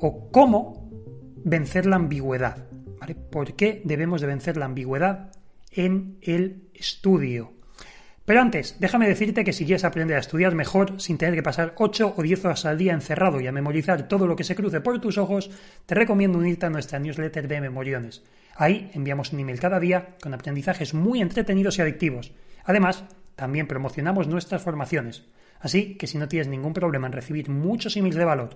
o cómo vencer la ambigüedad. ¿Por qué debemos de vencer la ambigüedad en el estudio? Pero antes, déjame decirte que si quieres aprender a estudiar mejor sin tener que pasar 8 o 10 horas al día encerrado y a memorizar todo lo que se cruce por tus ojos, te recomiendo unirte a nuestra newsletter de Memoriones. Ahí enviamos un email cada día con aprendizajes muy entretenidos y adictivos. Además, también promocionamos nuestras formaciones. Así que si no tienes ningún problema en recibir muchos emails de valor,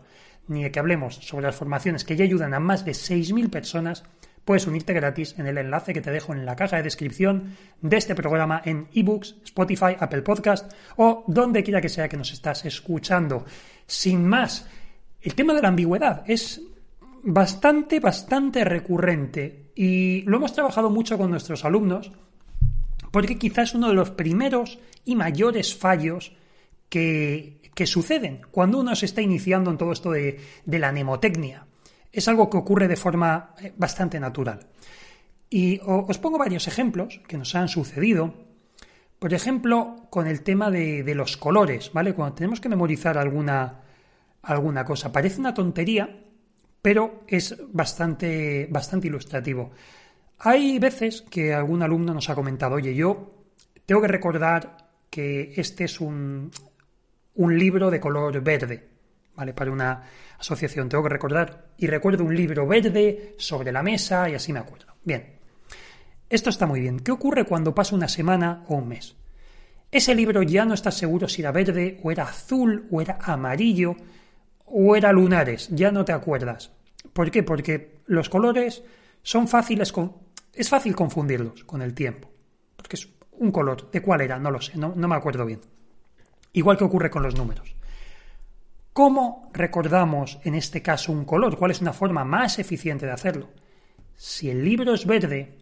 ni de que hablemos sobre las formaciones que ya ayudan a más de 6.000 personas, puedes unirte gratis en el enlace que te dejo en la caja de descripción de este programa en ebooks, Spotify, Apple Podcast o donde quiera que sea que nos estás escuchando. Sin más, el tema de la ambigüedad es bastante, bastante recurrente y lo hemos trabajado mucho con nuestros alumnos porque quizás uno de los primeros y mayores fallos que, suceden cuando uno se está iniciando en todo esto de, la mnemotecnia. Es algo que ocurre de forma eh, bastante natural. Y os pongo varios ejemplos que nos han sucedido. Por ejemplo, con el tema de, los colores, ¿vale? Cuando tenemos que memorizar alguna, alguna cosa. Parece una tontería, pero es bastante, bastante ilustrativo. Hay veces que algún alumno nos ha comentado, oye, yo tengo que recordar que este es un, un libro de color verde, ¿vale? Para una asociación, tengo que recordar, y recuerdo un libro verde sobre la mesa y así me acuerdo. Bien, esto está muy bien. ¿Qué ocurre cuando pasa una semana o un mes? Ese libro ya no estás seguro si era verde o era azul o era amarillo o era lunares, ya no te acuerdas. ¿Por qué? Porque los colores son fáciles, es fácil confundirlos con el tiempo. Porque es un color, ¿de cuál era? No lo sé, no, no me acuerdo bien. Igual que ocurre con los números. ¿Cómo recordamos en este caso un color? ¿Cuál es una forma más eficiente de hacerlo? Si el libro es verde,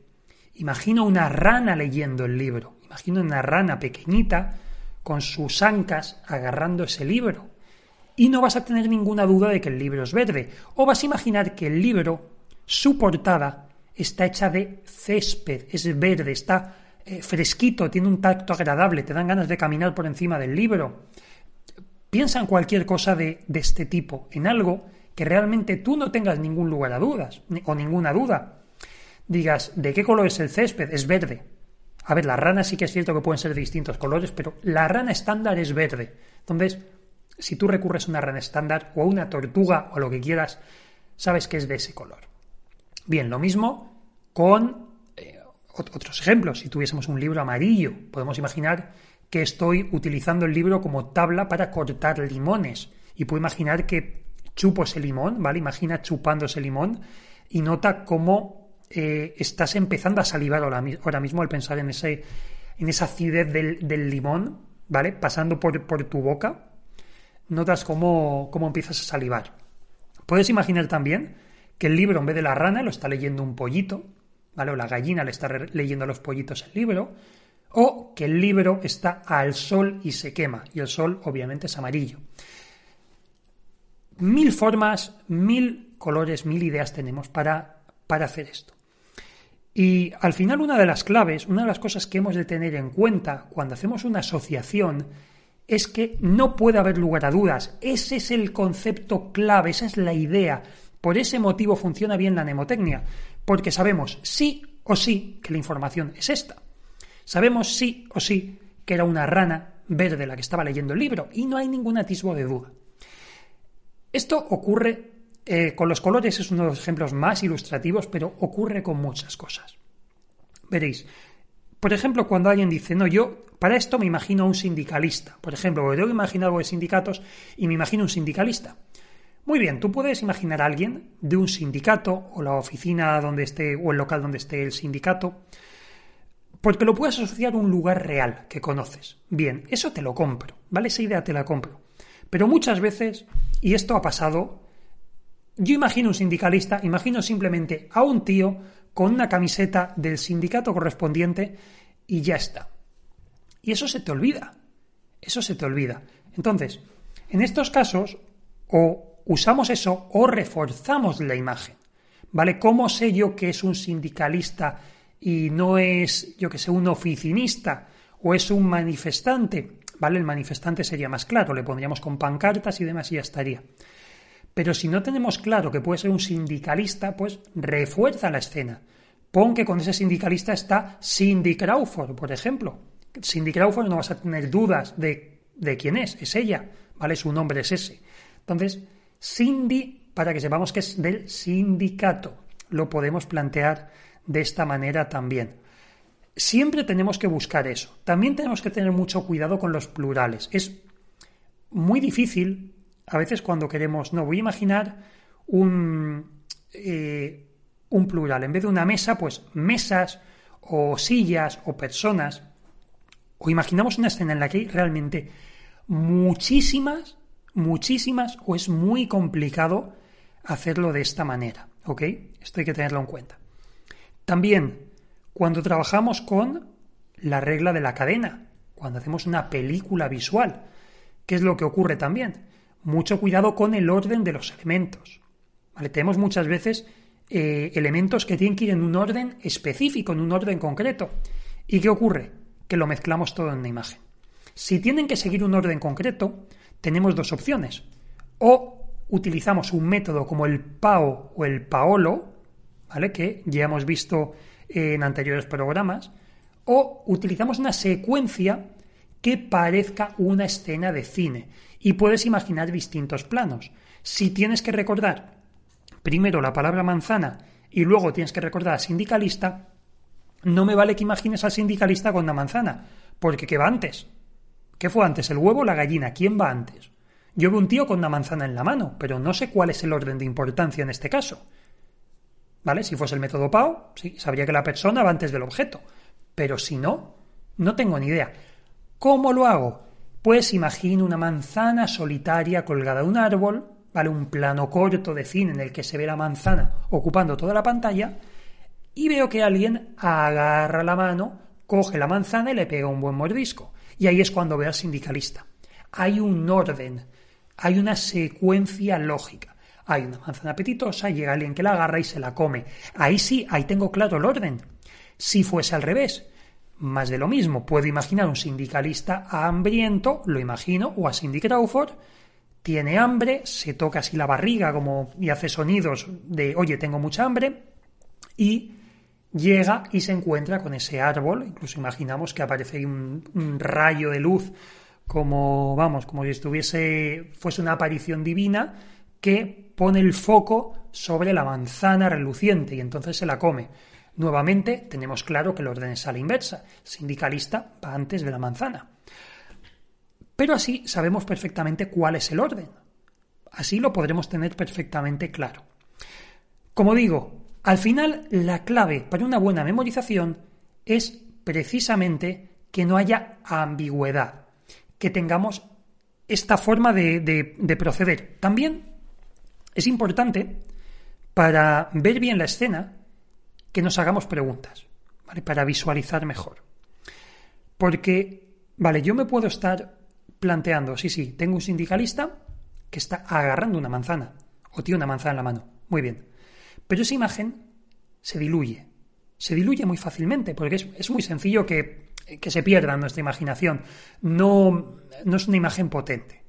imagino una rana leyendo el libro. Imagino una rana pequeñita con sus ancas agarrando ese libro. Y no vas a tener ninguna duda de que el libro es verde. O vas a imaginar que el libro, su portada, está hecha de césped, es verde, está eh, fresquito, tiene un tacto agradable, te dan ganas de caminar por encima del libro. Piensa en cualquier cosa de, de este tipo, en algo que realmente tú no tengas ningún lugar a dudas o ninguna duda. Digas, ¿de qué color es el césped? Es verde. A ver, las ranas sí que es cierto que pueden ser de distintos colores, pero la rana estándar es verde. Entonces, si tú recurres a una rana estándar o a una tortuga o lo que quieras, sabes que es de ese color. Bien, lo mismo con otros ejemplos, si tuviésemos un libro amarillo, podemos imaginar que estoy utilizando el libro como tabla para cortar limones. Y puedo imaginar que chupo ese limón, ¿vale? Imagina chupando ese limón y nota cómo eh, estás empezando a salivar ahora, mismo al pensar en, ese, en esa acidez del, limón, ¿vale? Pasando por, por tu boca, notas cómo, cómo empiezas a salivar. Puedes imaginar también que el libro, en vez de la rana, lo está leyendo un pollito, ¿vale? O la gallina le está leyendo a los pollitos el libro, o que el libro está al sol y se quema, y el sol obviamente es amarillo. Mil formas, mil colores, mil ideas tenemos para, para hacer esto. Y al final una de las claves, una de las cosas que hemos de tener en cuenta cuando hacemos una asociación es que no puede haber lugar a dudas. Ese es el concepto clave, esa es la idea. Por ese motivo funciona bien la mnemotecnia porque sabemos sí o sí que la información es esta. Sabemos sí o sí que era una rana verde la que estaba leyendo el libro y no hay ningún atisbo de duda. Esto ocurre eh, con los colores, es uno de los ejemplos más ilustrativos, pero ocurre con muchas cosas. Veréis, por ejemplo, cuando alguien dice, no, yo para esto me imagino a un sindicalista. Por ejemplo, yo he imaginado de sindicatos y me imagino un sindicalista. Muy bien, tú puedes imaginar a alguien de un sindicato o la oficina donde esté o el local donde esté el sindicato, porque lo puedes asociar a un lugar real que conoces. Bien, eso te lo compro, ¿vale? Esa idea te la compro. Pero muchas veces, y esto ha pasado, yo imagino un sindicalista, imagino simplemente a un tío con una camiseta del sindicato correspondiente y ya está. Y eso se te olvida. Eso se te olvida. Entonces, en estos casos, o usamos eso o reforzamos la imagen. ¿Vale? ¿Cómo sé yo que es un sindicalista y no es, yo que sé, un oficinista o es un manifestante? ¿Vale? El manifestante sería más claro, le pondríamos con pancartas y demás y ya estaría. Pero si no tenemos claro que puede ser un sindicalista, pues refuerza la escena. Pon que con ese sindicalista está Cindy Crawford, por ejemplo. Cindy Crawford no vas a tener dudas de, de quién es, es ella, ¿vale? Su nombre es ese. Entonces, Cindy, para que sepamos que es del sindicato, lo podemos plantear de esta manera también. Siempre tenemos que buscar eso. También tenemos que tener mucho cuidado con los plurales. Es muy difícil, a veces cuando queremos, no, voy a imaginar un, eh, un plural. En vez de una mesa, pues mesas o sillas o personas. O imaginamos una escena en la que hay realmente muchísimas, muchísimas, o es muy complicado hacerlo de esta manera. ¿Ok? Esto hay que tenerlo en cuenta. También, cuando trabajamos con la regla de la cadena, cuando hacemos una película visual, ¿qué es lo que ocurre también? Mucho cuidado con el orden de los elementos. Tenemos muchas veces eh, elementos que tienen que ir en un orden específico, en un orden concreto. ¿Y qué ocurre? que lo mezclamos todo en una imagen. Si tienen que seguir un orden concreto, tenemos dos opciones. O utilizamos un método como el PAO o el PAOLO, ¿vale? que ya hemos visto en anteriores programas, o utilizamos una secuencia que parezca una escena de cine y puedes imaginar distintos planos. Si tienes que recordar primero la palabra manzana y luego tienes que recordar a sindicalista, no me vale que imagines al sindicalista con una manzana, porque ¿qué va antes? ¿Qué fue antes, el huevo o la gallina? ¿Quién va antes? Yo veo un tío con una manzana en la mano, pero no sé cuál es el orden de importancia en este caso. ¿Vale? Si fuese el método PAO, sí, sabría que la persona va antes del objeto. Pero si no, no tengo ni idea. ¿Cómo lo hago? Pues imagino una manzana solitaria colgada de un árbol, ¿vale? Un plano corto de cine en el que se ve la manzana ocupando toda la pantalla, y veo que alguien agarra la mano, coge la manzana y le pega un buen mordisco. Y ahí es cuando veo al sindicalista. Hay un orden, hay una secuencia lógica. Hay una manzana apetitosa, llega alguien que la agarra y se la come. Ahí sí, ahí tengo claro el orden. Si fuese al revés, más de lo mismo, puedo imaginar un sindicalista hambriento, lo imagino, o a Cindy Crawford, tiene hambre, se toca así la barriga como y hace sonidos de oye, tengo mucha hambre, y llega y se encuentra con ese árbol, incluso imaginamos que aparece un, un rayo de luz como, vamos, como si estuviese, fuese una aparición divina que pone el foco sobre la manzana reluciente y entonces se la come. Nuevamente tenemos claro que el orden es a la inversa. Sindicalista va antes de la manzana. Pero así sabemos perfectamente cuál es el orden. Así lo podremos tener perfectamente claro. Como digo, al final, la clave para una buena memorización es precisamente que no haya ambigüedad, que tengamos esta forma de, proceder. También es importante para ver bien la escena que nos hagamos preguntas, ¿vale? Para visualizar mejor. Porque, vale, yo me puedo estar planteando, sí, sí, tengo un sindicalista que está agarrando una manzana o tiene una manzana en la mano. Muy bien. Pero esa imagen se diluye. Se diluye muy fácilmente, porque es, muy sencillo que, se pierda nuestra imaginación. No, no es una imagen potente.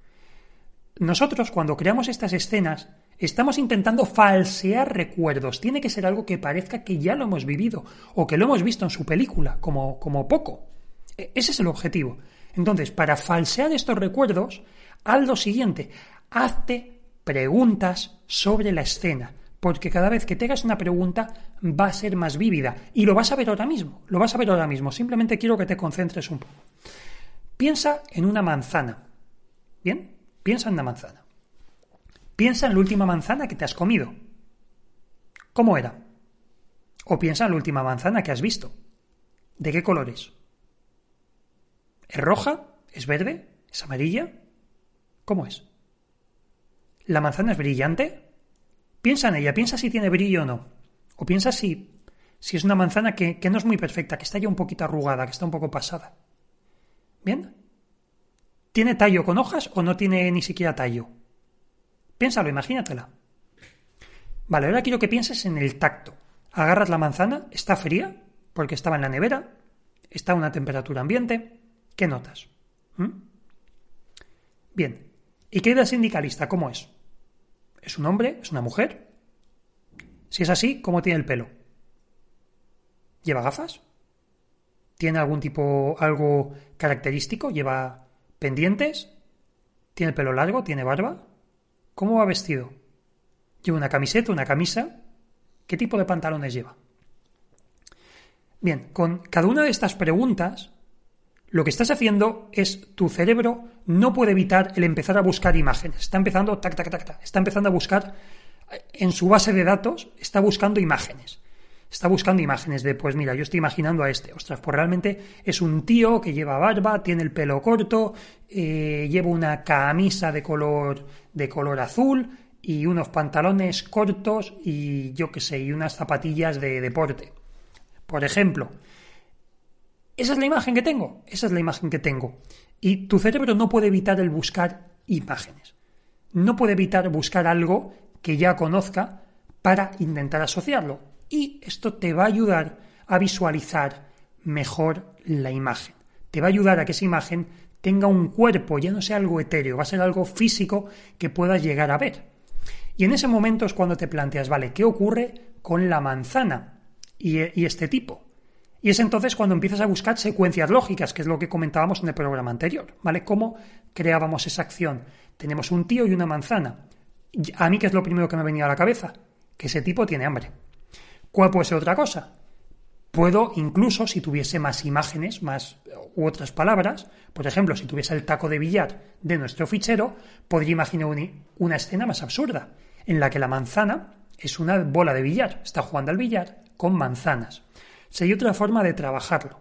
Nosotros, cuando creamos estas escenas, estamos intentando falsear recuerdos. Tiene que ser algo que parezca que ya lo hemos vivido o que lo hemos visto en su película, como, como poco. E, ese es el objetivo. Entonces, para falsear estos recuerdos, haz lo siguiente, hazte preguntas sobre la escena, porque cada vez que te hagas una pregunta va a ser más vívida y lo vas a ver ahora mismo, lo vas a ver ahora mismo, simplemente quiero que te concentres un poco. Piensa en una manzana, ¿bien? Piensa en una manzana. Piensa en la última manzana que te has comido. ¿Cómo era? O piensa en la última manzana que has visto. ¿De qué color es? ¿Es roja? ¿Es verde? ¿Es amarilla? ¿Cómo es? ¿La manzana es brillante? Piensa en ella, piensa si tiene brillo o no. O piensa si, si es una manzana que, que no es muy perfecta, que está ya un poquito arrugada, que está un poco pasada. ¿Bien? ¿Tiene tallo con hojas o no tiene ni siquiera tallo? Piénsalo, imagínatela. Vale, ahora quiero que pienses en el tacto. Agarras la manzana, está fría, porque estaba en la nevera, está a una temperatura ambiente. ¿Qué notas? ¿Mm? Bien. ¿Y qué idea sindicalista? ¿Cómo es? ¿Es un hombre? ¿Es una mujer? Si es así, ¿cómo tiene el pelo? ¿Lleva gafas? ¿Tiene algún tipo, algo característico? ¿Lleva pendientes? ¿Tiene el pelo largo? ¿Tiene barba? ¿Cómo va vestido? ¿Lleva una camiseta, una camisa? ¿Qué tipo de pantalones lleva? Bien, con cada una de estas preguntas, lo que estás haciendo es tu cerebro no puede evitar el empezar a buscar imágenes. Está empezando, tac, tac, tac, tac, está empezando a buscar en su base de datos, está buscando imágenes. Está buscando imágenes de, pues mira, yo estoy imaginando a este. Ostras, pues realmente es un tío que lleva barba, tiene el pelo corto, eh, lleva una camisa de color, de color azul y unos pantalones cortos y yo qué sé, y unas zapatillas de deporte. Por ejemplo, esa es la imagen que tengo, esa es la imagen que tengo. Y tu cerebro no puede evitar el buscar imágenes. No puede evitar buscar algo que ya conozca para intentar asociarlo. Y esto te va a ayudar a visualizar mejor la imagen. Te va a ayudar a que esa imagen tenga un cuerpo, ya no sea algo etéreo, va a ser algo físico que puedas llegar a ver. Y en ese momento es cuando te planteas, vale, ¿qué ocurre con la manzana y, y este tipo? Y es entonces cuando empiezas a buscar secuencias lógicas, que es lo que comentábamos en el programa anterior, ¿vale? ¿Cómo creábamos esa acción? Tenemos un tío y una manzana. A mí, ¿qué es lo primero que me venía a la cabeza? Que ese tipo tiene hambre. ¿Cuál puede ser otra cosa? Puedo, incluso, si tuviese más imágenes, más u otras palabras, por ejemplo, si tuviese el taco de billar de nuestro fichero, podría imaginar una escena más absurda, en la que la manzana es una bola de billar, está jugando al billar con manzanas. Sería otra forma de trabajarlo.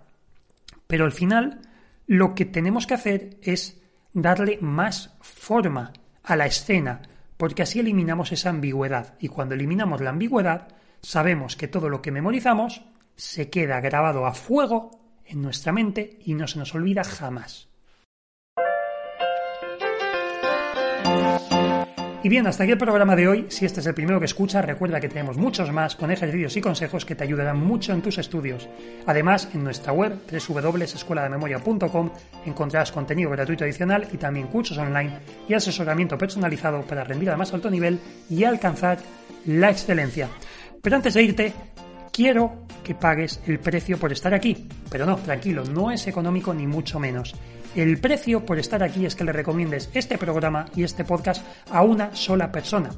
Pero al final lo que tenemos que hacer es darle más forma a la escena, porque así eliminamos esa ambigüedad. Y cuando eliminamos la ambigüedad, sabemos que todo lo que memorizamos se queda grabado a fuego en nuestra mente y no se nos olvida jamás. Y bien, hasta aquí el programa de hoy. Si este es el primero que escuchas, recuerda que tenemos muchos más con ejercicios y consejos que te ayudarán mucho en tus estudios. Además, en nuestra web www.escueladememoria.com encontrarás contenido gratuito adicional y también cursos online y asesoramiento personalizado para rendir al más alto nivel y alcanzar la excelencia. Pero antes de irte, quiero que pagues el precio por estar aquí. Pero no, tranquilo, no es económico ni mucho menos. El precio por estar aquí es que le recomiendes este programa y este podcast a una sola persona.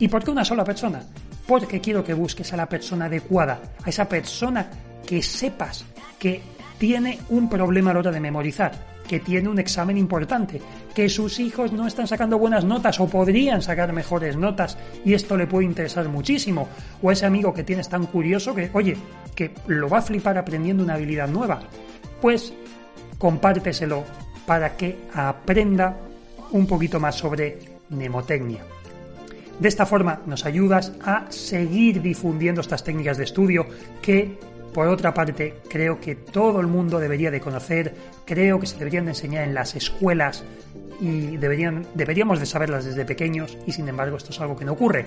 ¿Y por qué una sola persona? Porque quiero que busques a la persona adecuada, a esa persona que sepas que tiene un problema a la hora de memorizar, que tiene un examen importante, que sus hijos no están sacando buenas notas o podrían sacar mejores notas y esto le puede interesar muchísimo, o ese amigo que tienes tan curioso que, oye, que lo va a flipar aprendiendo una habilidad nueva. Pues compárteselo para que aprenda un poquito más sobre mnemotecnia. De esta forma nos ayudas a seguir difundiendo estas técnicas de estudio que, por otra parte, creo que todo el mundo debería de conocer, creo que se deberían de enseñar en las escuelas y deberíamos de saberlas desde pequeños y sin embargo esto es algo que no ocurre.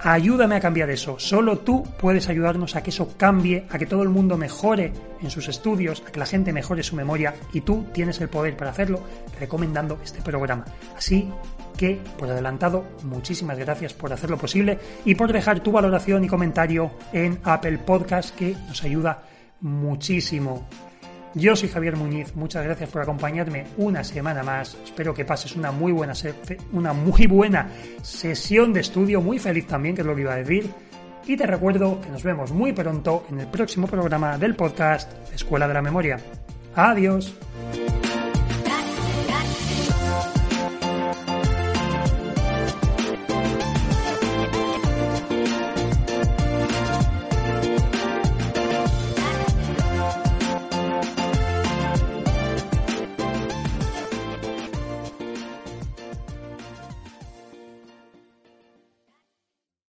Ayúdame a cambiar eso. Solo tú puedes ayudarnos a que eso cambie, a que todo el mundo mejore en sus estudios, a que la gente mejore su memoria y tú tienes el poder para hacerlo recomendando este programa. Así que, por adelantado, muchísimas gracias por hacerlo posible y por dejar tu valoración y comentario en Apple Podcast que nos ayuda muchísimo. Yo soy Javier Muñiz, muchas gracias por acompañarme una semana más. Espero que pases una muy buena, una muy buena sesión de estudio, muy feliz también, que es lo que iba a decir. Y te recuerdo que nos vemos muy pronto en el próximo programa del podcast Escuela de la Memoria. Adiós.